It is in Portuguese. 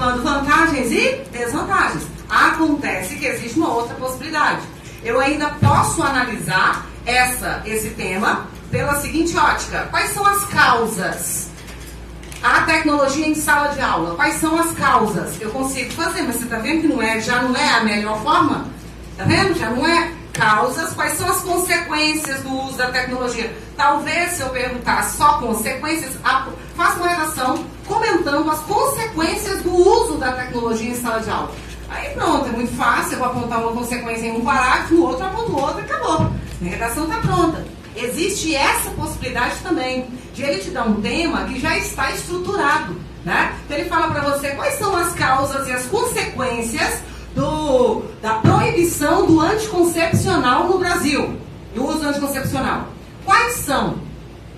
observando vantagens e desvantagens. Acontece que existe uma outra possibilidade. Eu ainda posso analisar essa, esse tema pela seguinte ótica: quais são as causas? A tecnologia em sala de aula, quais são as causas? Eu consigo fazer, mas você está vendo que não é, já não é a melhor forma? Está vendo? Já não é causas, quais são as consequências do uso da tecnologia? Talvez se eu perguntar só consequências, faça uma redação comentando as consequências da tecnologia em sala de aula. Aí pronto, é muito fácil, eu vou apontar uma consequência em um parágrafo, no outro aponto outro e acabou. Minha redação está pronta. Existe essa possibilidade também, de ele te dar um tema que já está estruturado. Né? Então ele fala para você quais são as causas e as consequências do, da proibição do anticoncepcional no Brasil, do uso anticoncepcional. Quais são?